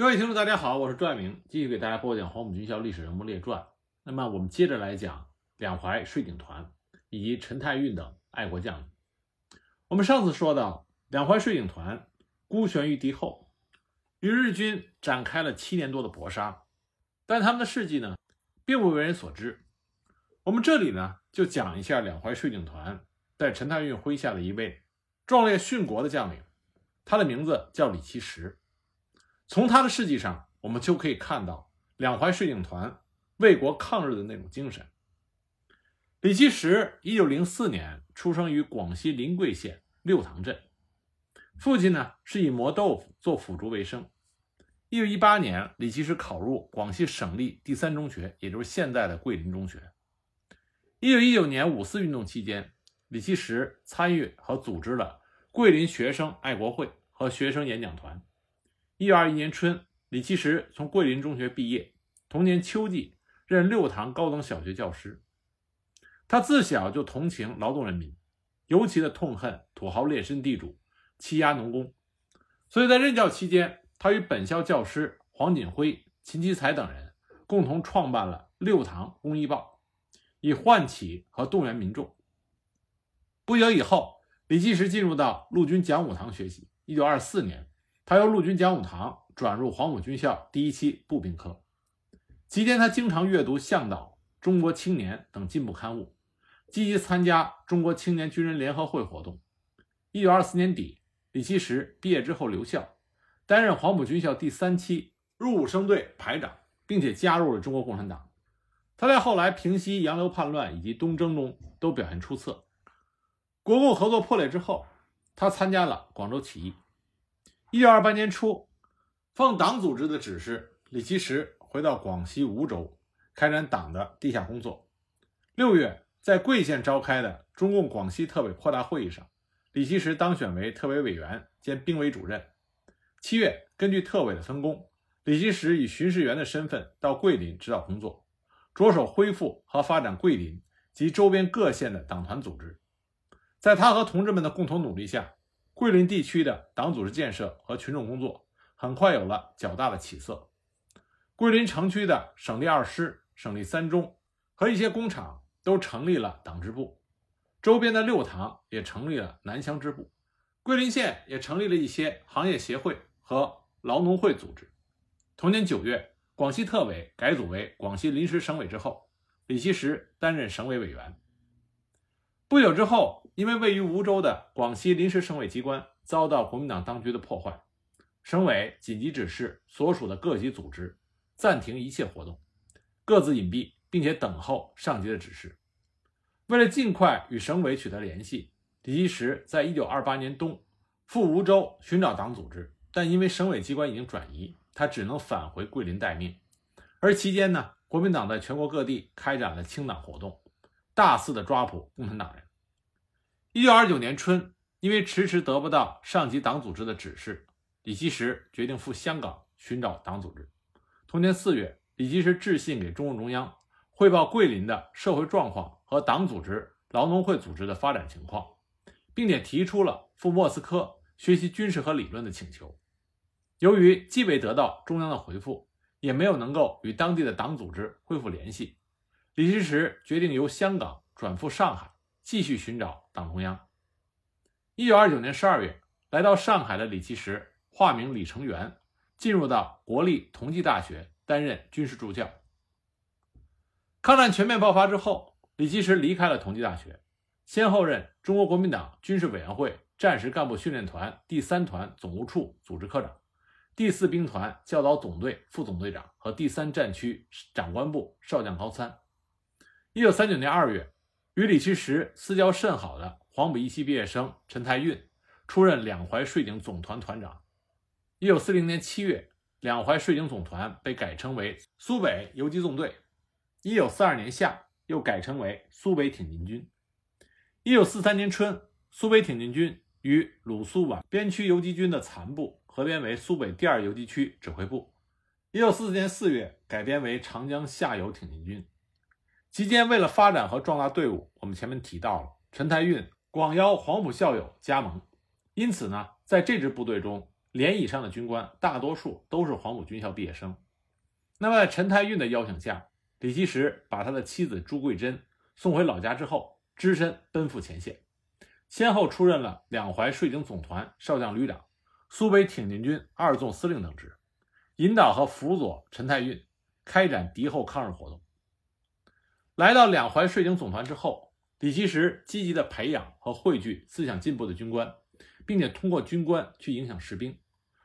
各位听众，大家好，我是朱爱明，继续给大家播讲黄埔军校历史人物列传。那么，我们接着来讲两淮税警团以及陈太运等爱国将领。我们上次说到，两淮税警团孤悬于敌后，与日军展开了七年多的搏杀，但他们的事迹呢，并不为人所知。我们这里呢，就讲一下两淮税警团在陈太运麾下的一位壮烈殉国的将领，他的名字叫李其石。从他的事迹上，我们就可以看到两淮水警团为国抗日的那种精神。李其石，一九零四年出生于广西临桂县六塘镇，父亲呢是以磨豆腐做腐竹为生。一九一八年，李其石考入广西省立第三中学，也就是现在的桂林中学。一九一九年五四运动期间，李其石参与和组织了桂林学生爱国会和学生演讲团。一九二一年春，李其实从桂林中学毕业。同年秋季，任六塘高等小学教师。他自小就同情劳动人民，尤其的痛恨土豪劣绅地主欺压农工。所以在任教期间，他与本校教师黄锦辉、秦其才等人共同创办了《六塘公益报》，以唤起和动员民众。不久以后，李继实进入到陆军讲武堂学习。一九二四年。他由陆军讲武堂转入黄埔军校第一期步兵科，期间他经常阅读《向导》《中国青年》等进步刊物，积极参加中国青年军人联合会活动。一九二四年底，李其实毕业之后留校，担任黄埔军校第三期入伍生队排长，并且加入了中国共产党。他在后来平息洋流叛乱以及东征中都表现出色。国共合作破裂之后，他参加了广州起义。一九二八年初，奉党组织的指示，李奇石回到广西梧州，开展党的地下工作。六月，在桂县召开的中共广西特委扩大会议上，李奇石当选为特委委员兼兵委主任。七月，根据特委的分工，李奇石以巡视员的身份到桂林指导工作，着手恢复和发展桂林及周边各县的党团组织。在他和同志们的共同努力下，桂林地区的党组织建设和群众工作很快有了较大的起色。桂林城区的省立二师、省立三中和一些工厂都成立了党支部，周边的六塘也成立了南乡支部，桂林县也成立了一些行业协会和劳农会组织。同年九月，广西特委改组为广西临时省委之后，李希石担任省委委员。不久之后。因为位于梧州的广西临时省委机关遭到国民党当局的破坏，省委紧急指示所属的各级组织暂停一切活动，各自隐蔽，并且等候上级的指示。为了尽快与省委取得联系，李其实在一九二八年冬赴梧州寻找党组织，但因为省委机关已经转移，他只能返回桂林待命。而期间呢，国民党在全国各地开展了清党活动，大肆的抓捕共产党人。一九二九年春，因为迟迟得不到上级党组织的指示，李基石决定赴香港寻找党组织。同年四月，李基石致信给中共中央，汇报桂林的社会状况和党组织、劳农会组织的发展情况，并且提出了赴莫斯科学习军事和理论的请求。由于既未得到中央的回复，也没有能够与当地的党组织恢复联系，李奇实决定由香港转赴上海。继续寻找党中央。一九二九年十二月，来到上海的李奇实，化名李成元，进入到国立同济大学担任军事助教。抗战全面爆发之后，李奇实离开了同济大学，先后任中国国民党军事委员会战时干部训练团第三团总务处组织科长、第四兵团教导总队副总队长和第三战区长官部少将高参。一九三九年二月。与李其实私交甚好的黄埔一期毕业生陈太运出任两淮税警总团团长。一九四零年七月，两淮税警总团被改称为苏北游击纵队。一九四二年夏，又改称为苏北挺进军。一九四三年春，苏北挺进军与鲁苏皖边区游击军的残部合编为苏北第二游击区指挥部。一九四四年四月，改编为长江下游挺进军。期间，为了发展和壮大队伍，我们前面提到了陈太运广邀黄埔校友加盟，因此呢，在这支部队中连以上的军官大多数都是黄埔军校毕业生。那么，在陈太运的邀请下，李其实把他的妻子朱桂珍送回老家之后，只身奔赴前线，先后出任了两淮税警总团少将旅长、苏北挺进军二纵司令等职，引导和辅佐陈太运开展敌后抗日活动。来到两淮税警总团之后，李其实积极的培养和汇聚思想进步的军官，并且通过军官去影响士兵，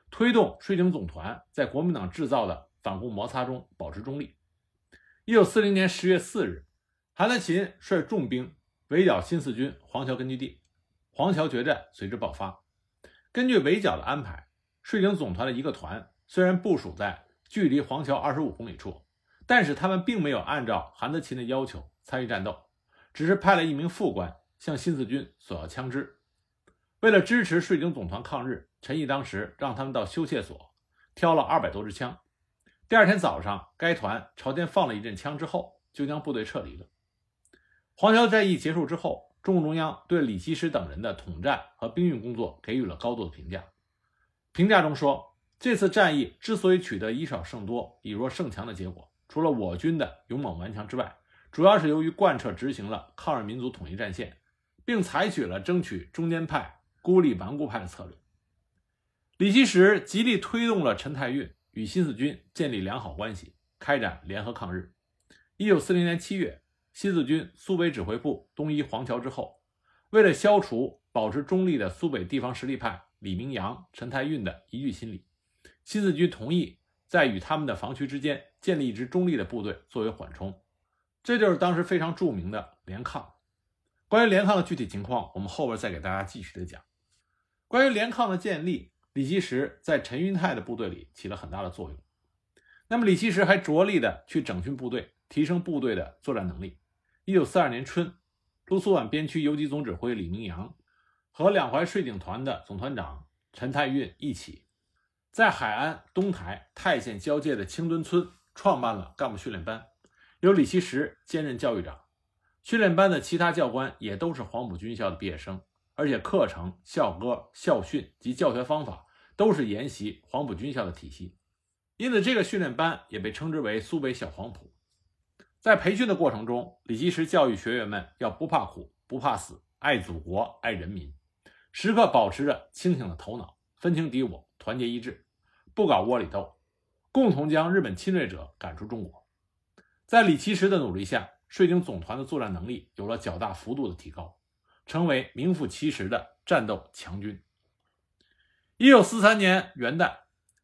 推动税警总团在国民党制造的。反共摩擦中保持中立。一九四零年十月四日，韩德勤率重兵围剿新四军黄桥根据地，黄桥决战随之爆发。根据围剿的安排，税警总团的一个团虽然部署在距离黄桥二十五公里处，但是他们并没有按照韩德勤的要求参与战斗，只是派了一名副官向新四军索要枪支。为了支持税警总团抗日，陈毅当时让他们到修械所挑了二百多支枪。第二天早上，该团朝天放了一阵枪之后，就将部队撤离了。黄桥战役结束之后，中共中央对李奇时等人的统战和兵运工作给予了高度的评价。评价中说，这次战役之所以取得以少胜多、以弱胜强的结果，除了我军的勇猛顽强之外，主要是由于贯彻执行了抗日民族统一战线，并采取了争取中间派、孤立顽固派的策略。李奇时极力推动了陈太运。与新四军建立良好关系，开展联合抗日。一九四零年七月，新四军苏北指挥部东移黄桥之后，为了消除保持中立的苏北地方实力派李明阳、陈太运的疑惧心理，新四军同意在与他们的防区之间建立一支中立的部队作为缓冲。这就是当时非常著名的联抗。关于联抗的具体情况，我们后边再给大家继续的讲。关于联抗的建立。李奇石在陈云泰的部队里起了很大的作用。那么，李奇石还着力的去整训部队，提升部队的作战能力。一九四二年春，陆苏皖边区游击总指挥李明阳和两淮税警团的总团长陈太运一起，在海安、东台、泰县交界的清墩村创办了干部训练班，由李奇石兼任教育长。训练班的其他教官也都是黄埔军校的毕业生，而且课程、校歌、校训及教学方法。都是沿袭黄埔军校的体系，因此这个训练班也被称之为苏北小黄埔。在培训的过程中，李基石教育学员们要不怕苦、不怕死，爱祖国、爱人民，时刻保持着清醒的头脑，分清敌我，团结一致，不搞窝里斗，共同将日本侵略者赶出中国。在李奇时的努力下，税警总团的作战能力有了较大幅度的提高，成为名副其实的战斗强军。一九四三年元旦，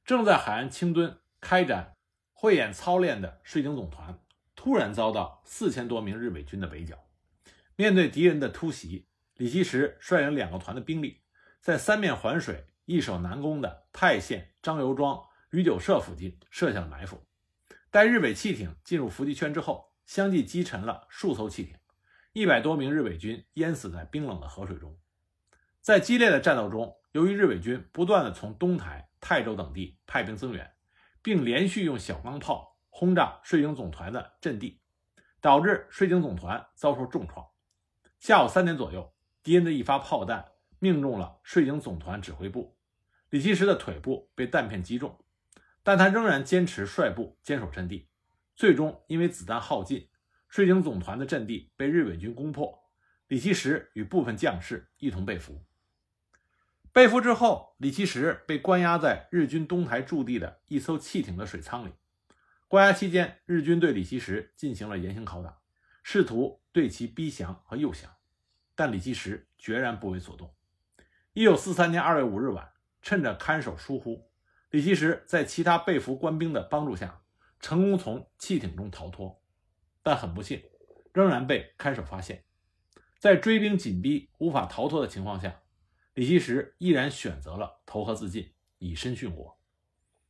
正在海岸清墩开展汇演操练的税警总团，突然遭到四千多名日伪军的围剿。面对敌人的突袭，李奇石率领两个团的兵力，在三面环水、易守难攻的泰县张油庄余酒社附近设下了埋伏。待日伪汽艇进入伏击圈之后，相继击沉了数艘汽艇，一百多名日伪军淹死在冰冷的河水中。在激烈的战斗中，由于日伪军不断的从东台、泰州等地派兵增援，并连续用小钢炮轰炸税警总团的阵地，导致税警总团遭受重创。下午三点左右，敌人的一发炮弹命中了税警总团指挥部，李奇石的腿部被弹片击中，但他仍然坚持率部坚守阵地。最终因为子弹耗尽，税警总团的阵地被日伪军攻破，李奇石与部分将士一同被俘。被俘之后，李奇石被关押在日军东台驻地的一艘汽艇的水舱里。关押期间，日军对李奇石进行了严刑拷打，试图对其逼降和诱降，但李奇石决然不为所动。一九四三年二月五日晚，趁着看守疏忽，李奇时在其他被俘官兵的帮助下，成功从汽艇中逃脱，但很不幸，仍然被看守发现。在追兵紧逼、无法逃脱的情况下。李奇时毅然选择了投河自尽，以身殉国。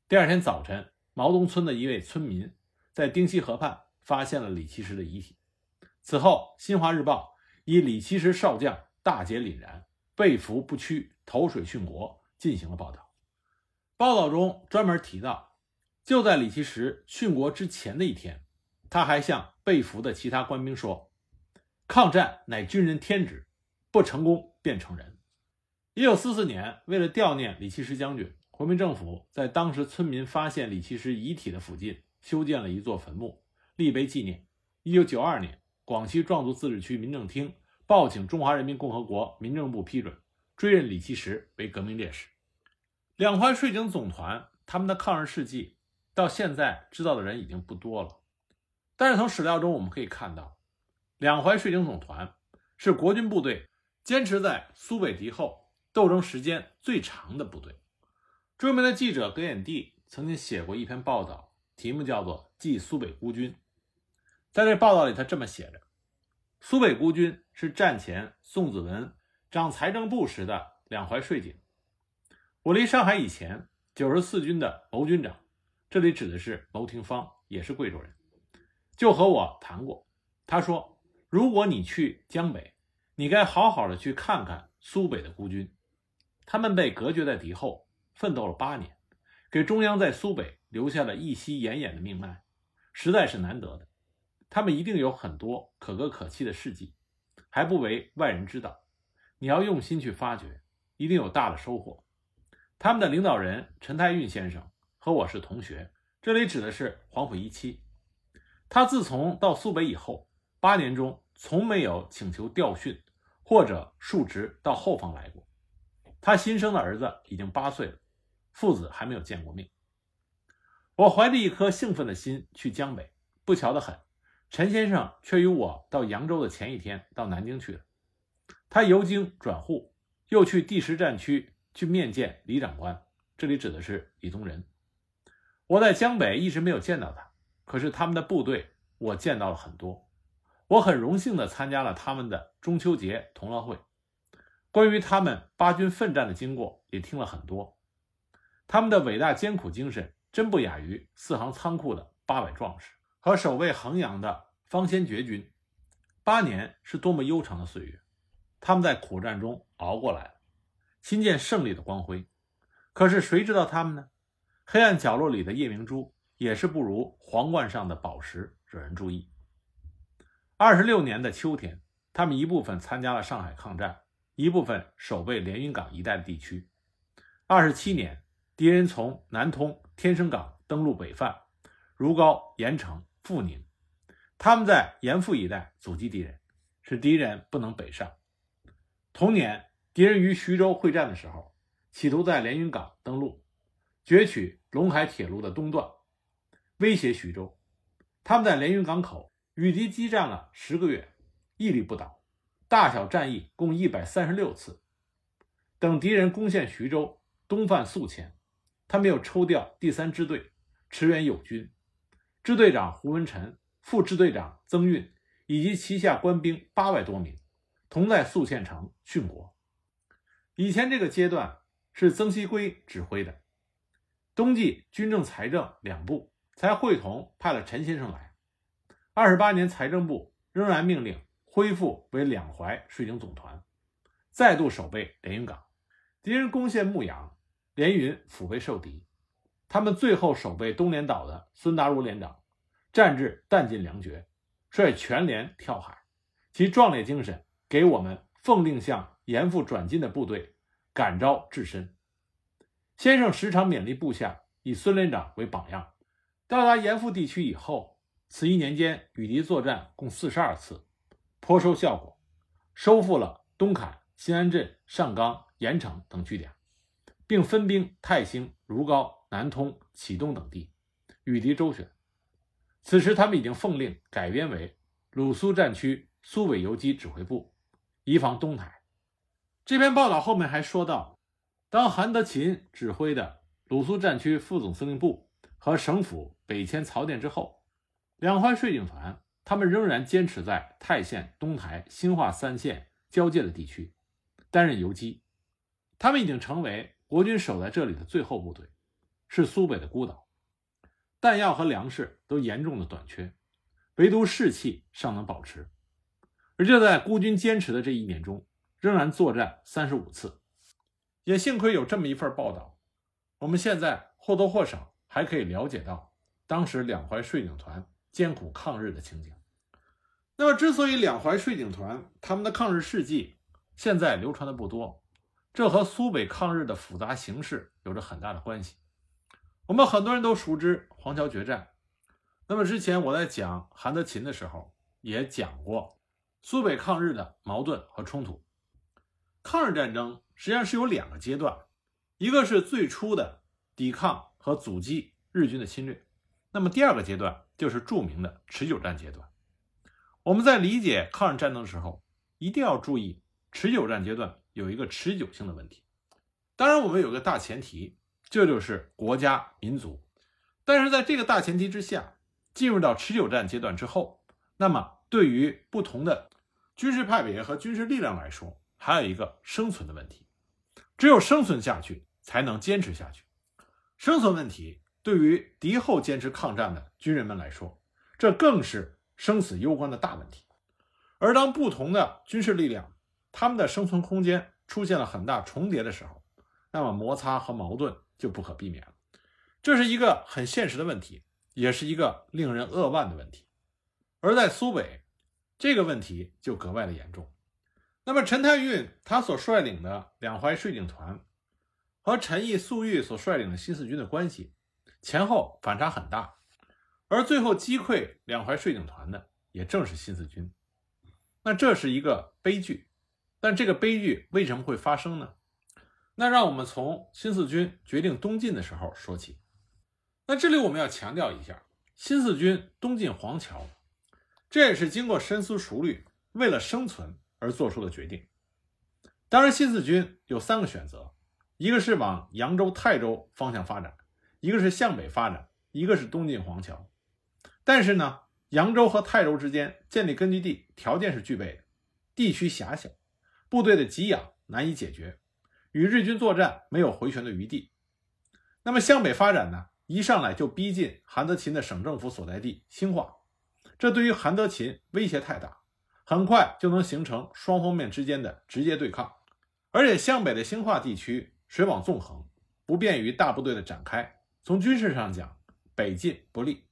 第二天早晨，毛东村的一位村民在丁溪河畔发现了李奇时的遗体。此后，《新华日报》以“李奇时少将大节凛然，被俘不屈，投水殉国”进行了报道。报道中专门提到，就在李奇石殉国之前的一天，他还向被俘的其他官兵说：“抗战乃军人天职，不成功便成仁。”一九四四年，为了悼念李奇石将军，国民政府在当时村民发现李奇石遗体的附近修建了一座坟墓，立碑纪念。一九九二年，广西壮族自治区民政厅报请中华人民共和国民政部批准，追认李奇石为革命烈士。两淮税警总团他们的抗日事迹，到现在知道的人已经不多了。但是从史料中我们可以看到，两淮税警总团是国军部队坚持在苏北敌后斗争时间最长的部队。著名的记者葛衍地曾经写过一篇报道，题目叫做《继苏北孤军》。在这报道里，他这么写着：苏北孤军是战前宋子文掌财政部时的两淮税警。我离上海以前，九十四军的牟军长，这里指的是牟廷芳，也是贵州人，就和我谈过。他说：“如果你去江北，你该好好的去看看苏北的孤军，他们被隔绝在敌后。”奋斗了八年，给中央在苏北留下了一息奄奄的命脉，实在是难得的。他们一定有很多可歌可泣的事迹，还不为外人知道。你要用心去发掘，一定有大的收获。他们的领导人陈太运先生和我是同学，这里指的是黄埔一期。他自从到苏北以后，八年中从没有请求调训或者述职到后方来过。他新生的儿子已经八岁了。父子还没有见过面，我怀着一颗兴奋的心去江北，不巧的很，陈先生却与我到扬州的前一天到南京去了。他由京转沪，又去第十战区去面见李长官，这里指的是李宗仁。我在江北一直没有见到他，可是他们的部队我见到了很多，我很荣幸地参加了他们的中秋节同乐会，关于他们八军奋战的经过也听了很多。他们的伟大艰苦精神，真不亚于四行仓库的八百壮士和守卫衡阳的方先觉军。八年是多么悠长的岁月，他们在苦战中熬过来了，亲见胜利的光辉。可是谁知道他们呢？黑暗角落里的夜明珠，也是不如皇冠上的宝石惹人注意。二十六年的秋天，他们一部分参加了上海抗战，一部分守备连云港一带的地区。二十七年。敌人从南通、天生港登陆北犯，如皋、盐城、阜宁，他们在盐阜一带阻击敌人，使敌人不能北上。同年，敌人于徐州会战的时候，企图在连云港登陆，攫取陇海铁路的东段，威胁徐州。他们在连云港口与敌激战了十个月，屹立不倒，大小战役共一百三十六次。等敌人攻陷徐州，东犯宿迁。他没有抽调第三支队驰援友军，支队长胡文臣、副支队长曾运以及旗下官兵八百多名，同在宿县城殉国。以前这个阶段是曾锡圭指挥的，冬季军政财政两部才会同派了陈先生来。二十八年，财政部仍然命令恢复为两淮税警总团，再度守备连云港。敌人攻陷牧羊。连云腹背受敌，他们最后守备东连岛的孙达如连长，战至弹尽粮绝，率全连跳海，其壮烈精神给我们奉令向严复转进的部队感召至深。先生时常勉励部下以孙连长为榜样。到达严复地区以后，此一年间与敌作战共四十二次，颇收效果，收复了东坎、新安镇、上冈、盐城等据点。并分兵泰兴、如皋、南通、启东等地，与敌周旋。此时，他们已经奉令改编为鲁苏战区苏北游击指挥部，以防东台。这篇报道后面还说到，当韩德勤指挥的鲁苏战区副总司令部和省府北迁曹甸之后，两淮税警团他们仍然坚持在泰县、东台、新化三县交界的地区担任游击，他们已经成为。国军守在这里的最后部队，是苏北的孤岛，弹药和粮食都严重的短缺，唯独士气尚能保持。而就在孤军坚持的这一年中，仍然作战三十五次。也幸亏有这么一份报道，我们现在或多或少还可以了解到当时两淮税警团艰苦抗日的情景。那么，之所以两淮税警团他们的抗日事迹现在流传的不多，这和苏北抗日的复杂形势有着很大的关系。我们很多人都熟知黄桥决战，那么之前我在讲韩德勤的时候也讲过苏北抗日的矛盾和冲突。抗日战争实际上是有两个阶段，一个是最初的抵抗和阻击日军的侵略，那么第二个阶段就是著名的持久战阶段。我们在理解抗日战争的时候，一定要注意持久战阶段有一个持久性的问题。当然，我们有个大前提，这就是国家民族。但是在这个大前提之下，进入到持久战阶段之后，那么对于不同的军事派别和军事力量来说，还有一个生存的问题，只有生存下去，才能坚持下去。生存问题对于敌后坚持抗战的军人们来说，这更是生死攸关的大问题。而当不同的军事力量，他们的生存空间出现了很大重叠的时候，那么摩擦和矛盾就不可避免了。这是一个很现实的问题，也是一个令人扼腕的问题。而在苏北，这个问题就格外的严重。那么，陈太运他所率领的两淮税警团和陈毅、粟裕所率领的新四军的关系前后反差很大，而最后击溃两淮税警团的也正是新四军。那这是一个悲剧，但这个悲剧为什么会发生呢？那让我们从新四军决定东进的时候说起。那这里我们要强调一下，新四军东进黄桥，这也是经过深思熟虑，为了生存。而做出的决定。当然，新四军有三个选择：一个是往扬州、泰州方向发展，一个是向北发展，一个是东进黄桥。但是呢，扬州和泰州之间建立根据地条件是具备的，地区狭小，部队的给养难以解决，与日军作战没有回旋的余地。那么向北发展呢？一上来就逼近韩德勤的省政府所在地兴化，这对于韩德勤威胁太大。很快就能形成双方面之间的直接对抗，而且向北的兴化地区水网纵横，不便于大部队的展开。从军事上讲，北进不利。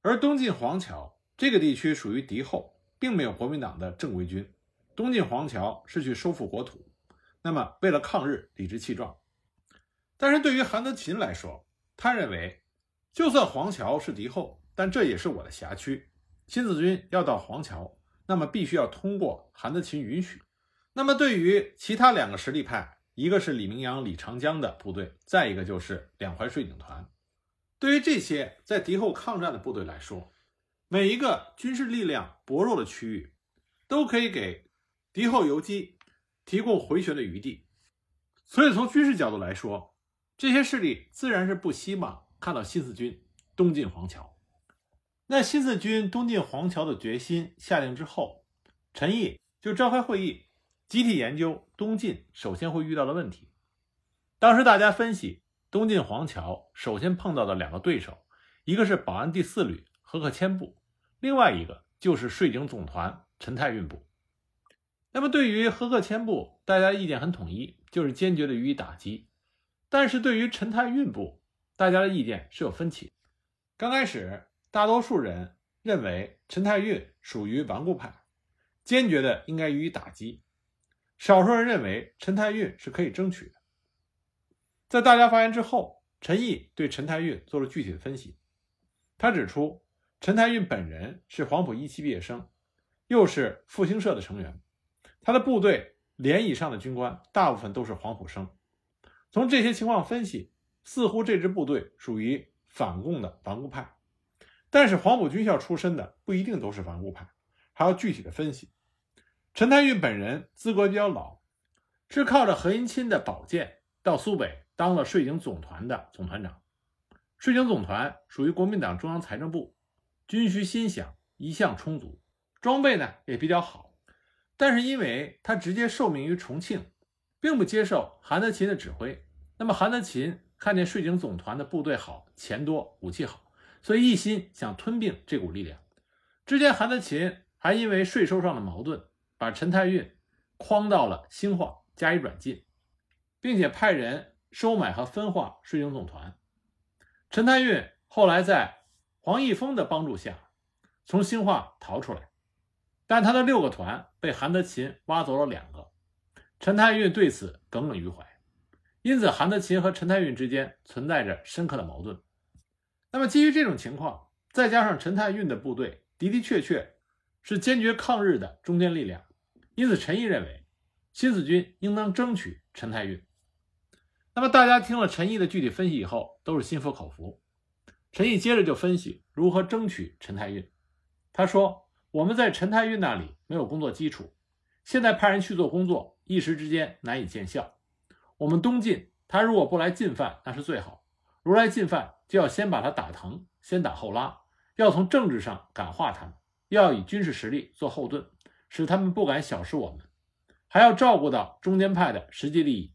而东进黄桥这个地区属于敌后，并没有国民党的正规军。东进黄桥是去收复国土，那么为了抗日，理直气壮。但是对于韩德勤来说，他认为，就算黄桥是敌后，但这也是我的辖区，新四军要到黄桥。那么必须要通过韩德勤允许。那么对于其他两个实力派，一个是李明阳、李长江的部队，再一个就是两淮税警团。对于这些在敌后抗战的部队来说，每一个军事力量薄弱的区域，都可以给敌后游击提供回旋的余地。所以从军事角度来说，这些势力自然是不希望看到新四军东进黄桥。那新四军东进黄桥的决心下定之后，陈毅就召开会议，集体研究东进首先会遇到的问题。当时大家分析，东进黄桥首先碰到的两个对手，一个是保安第四旅何克谦部，另外一个就是税警总团陈太运部。那么对于何克谦部，大家意见很统一，就是坚决的予以打击。但是对于陈太运部，大家的意见是有分歧。刚开始。大多数人认为陈太运属于顽固派，坚决的应该予以打击。少数人认为陈太运是可以争取的。在大家发言之后，陈毅对陈太运做了具体的分析。他指出，陈太运本人是黄埔一期毕业生，又是复兴社的成员，他的部队连以上的军官大部分都是黄埔生。从这些情况分析，似乎这支部队属于反共的顽固派。但是黄埔军校出身的不一定都是顽固派，还要具体的分析。陈太运本人资格比较老，是靠着何应钦的保荐到苏北当了税警总团的总团长。税警总团属于国民党中央财政部，军需新饷一向充足，装备呢也比较好。但是因为他直接受命于重庆，并不接受韩德勤的指挥，那么韩德勤看见税警总团的部队好，钱多，武器好。所以一心想吞并这股力量。之前韩德勤还因为税收上的矛盾，把陈太运诓到了兴化加以软禁，并且派人收买和分化税警总团。陈太运后来在黄毅峰的帮助下，从兴化逃出来，但他的六个团被韩德勤挖走了两个，陈太运对此耿耿于怀，因此韩德勤和陈太运之间存在着深刻的矛盾。那么，基于这种情况，再加上陈太运的部队的的确确是坚决抗日的中坚力量，因此陈毅认为新四军应当争取陈太运。那么，大家听了陈毅的具体分析以后，都是心服口服。陈毅接着就分析如何争取陈太运。他说：“我们在陈太运那里没有工作基础，现在派人去做工作，一时之间难以见效。我们东进，他如果不来进犯，那是最好；如来进犯，就要先把他打疼，先打后拉，要从政治上感化他们，要以军事实力做后盾，使他们不敢小视我们，还要照顾到中间派的实际利益，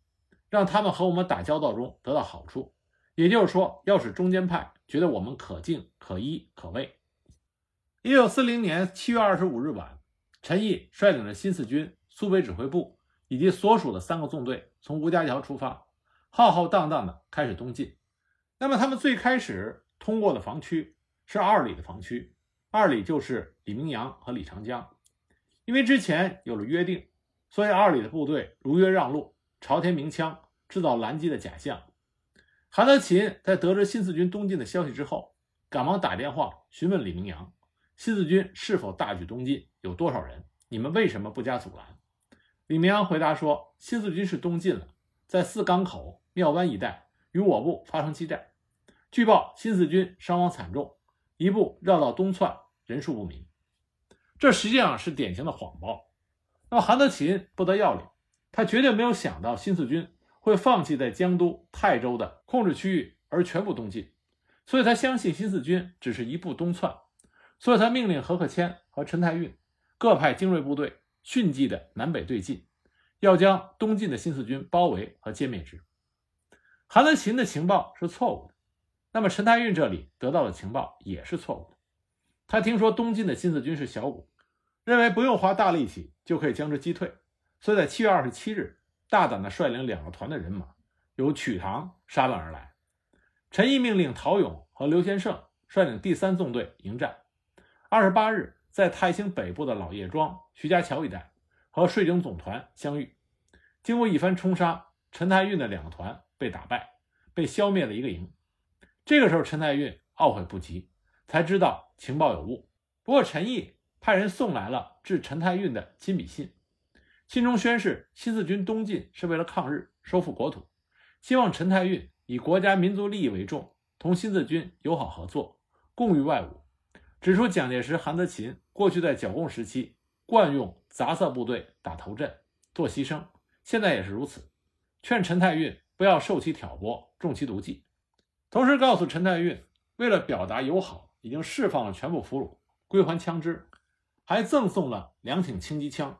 让他们和我们打交道中得到好处。也就是说，要使中间派。”觉得我们可敬、可依、可畏。一九四零年七月二十五日晚，陈毅率领着新四军苏北指挥部以及所属的三个纵队，从吴家桥出发，浩浩荡荡的开始东进。那么，他们最开始通过的防区是二里的防区，二里就是李明阳和李长江。因为之前有了约定，所以二里的部队如约让路，朝天鸣枪，制造拦击的假象。韩德勤在得知新四军东进的消息之后，赶忙打电话询问李明阳：“新四军是否大举东进？有多少人？你们为什么不加阻拦？”李明阳回答说：“新四军是东进了，在四港口、庙湾一带与我部发生激战。据报，新四军伤亡惨重，一部绕道东窜，人数不明。这实际上是典型的谎报。那么韩德勤不得要领，他绝对没有想到新四军。”会放弃在江都、泰州的控制区域而全部东进，所以他相信新四军只是一步东窜，所以他命令何克谦和陈太运各派精锐部队迅即的南北对进，要将东进的新四军包围和歼灭之。韩德勤的情报是错误的，那么陈太运这里得到的情报也是错误的。他听说东进的新四军是小股，认为不用花大力气就可以将之击退，所以在七月二十七日。大胆地率领两个团的人马，由曲塘杀奔而来。陈毅命令陶勇和刘先胜率领第三纵队迎战。二十八日，在泰兴北部的老叶庄、徐家桥一带和税警总团相遇。经过一番冲杀，陈太运的两个团被打败，被消灭了一个营。这个时候，陈太运懊悔不及，才知道情报有误。不过，陈毅派人送来了致陈太运的亲笔信。信中宣示，新四军东进是为了抗日、收复国土，希望陈太运以国家民族利益为重，同新四军友好合作，共御外侮。指出蒋介石、韩德勤过去在剿共时期惯用杂色部队打头阵、做牺牲，现在也是如此。劝陈太运不要受其挑拨、中其毒计。同时告诉陈太运，为了表达友好，已经释放了全部俘虏，归还枪支，还赠送了两挺轻机枪。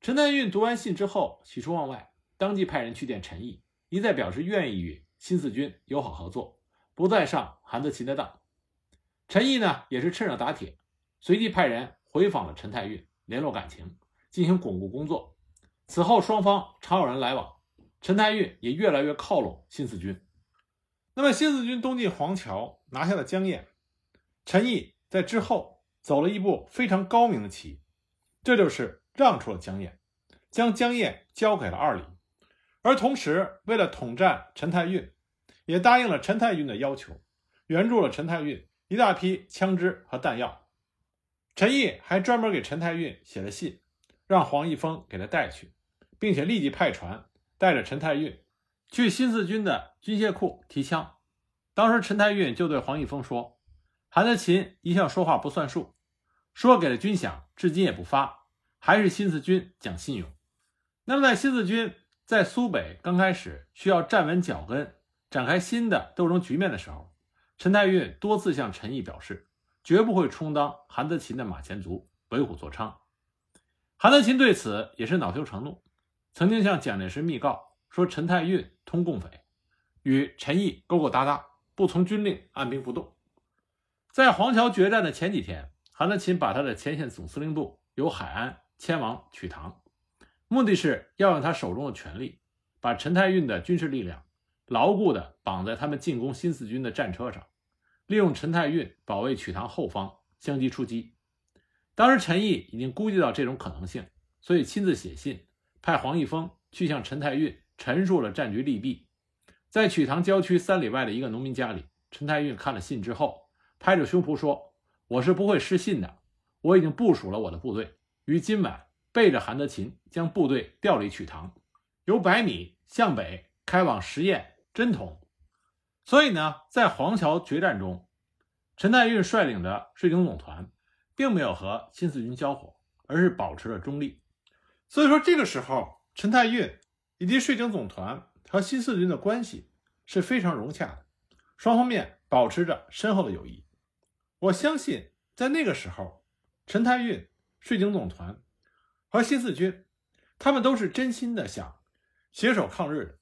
陈太运读完信之后，喜出望外，当即派人去见陈毅，一再表示愿意与新四军友好合作，不再上韩德勤的当。陈毅呢，也是趁热打铁，随即派人回访了陈太运，联络感情，进行巩固工作。此后，双方常有人来往，陈太运也越来越靠拢新四军。那么，新四军东进黄桥，拿下了江堰，陈毅在之后走了一步非常高明的棋，这就是。让出了江堰，将江堰交给了二里，而同时为了统战陈太运，也答应了陈太运的要求，援助了陈太运一大批枪支和弹药。陈毅还专门给陈太运写了信，让黄一峰给他带去，并且立即派船带着陈太运去新四军的军械库提枪。当时陈太运就对黄一峰说：“韩德勤一向说话不算数，说给了军饷，至今也不发。”还是新四军讲信用。那么，在新四军在苏北刚开始需要站稳脚跟，展开新的斗争局面的时候，陈太运多次向陈毅表示，绝不会充当韩德勤的马前卒，为虎作伥。韩德勤对此也是恼羞成怒，曾经向蒋介石密告说，陈太运通共匪，与陈毅勾勾搭搭，不从军令，按兵不动。在黄桥决战的前几天，韩德勤把他的前线总司令部由海安。迁往曲塘，目的是要用他手中的权力，把陈太运的军事力量牢固地绑在他们进攻新四军的战车上，利用陈太运保卫曲塘后方，相机出击。当时陈毅已经估计到这种可能性，所以亲自写信派黄一峰去向陈太运陈述了战局利弊。在曲塘郊区三里外的一个农民家里，陈太运看了信之后，拍着胸脯说：“我是不会失信的，我已经部署了我的部队，于今晚背着韩德勤将部队调离曲塘，由百米向北开往十堰、真同。”所以呢，在黄桥决战中，陈太运率领的税警总团并没有和新四军交火，而是保持了中立。所以说，这个时候，陈太运以及税警总团和新四军的关系是非常融洽的，双方面保持着深厚的友谊。我相信，在那个时候，陈太运、税警总团和新四军，他们都是真心的想携手抗日的。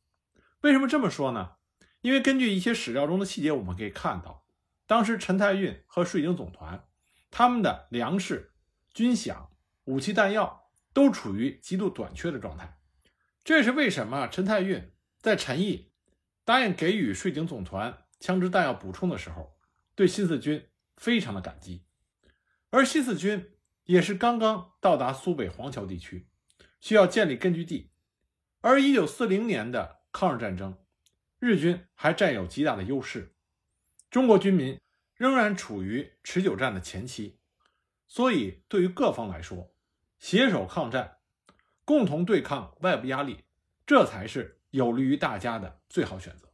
为什么这么说呢？因为根据一些史料中的细节，我们可以看到，当时陈太运和税警总团他们的粮食、军饷、武器弹药。都处于极度短缺的状态，这也是为什么陈太运在陈毅答应给予税警总团枪支弹药补充的时候，对新四军非常的感激。而新四军也是刚刚到达苏北黄桥地区，需要建立根据地。而一九四零年的抗日战争，日军还占有极大的优势，中国军民仍然处于持久战的前期，所以对于各方来说。携手抗战，共同对抗外部压力，这才是有利于大家的最好选择。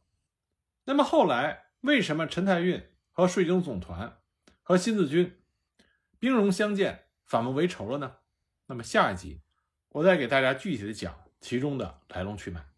那么后来，为什么陈太运和税警总团和新四军兵戎相见，反目为仇了呢？那么下一集，我再给大家具体的讲其中的来龙去脉。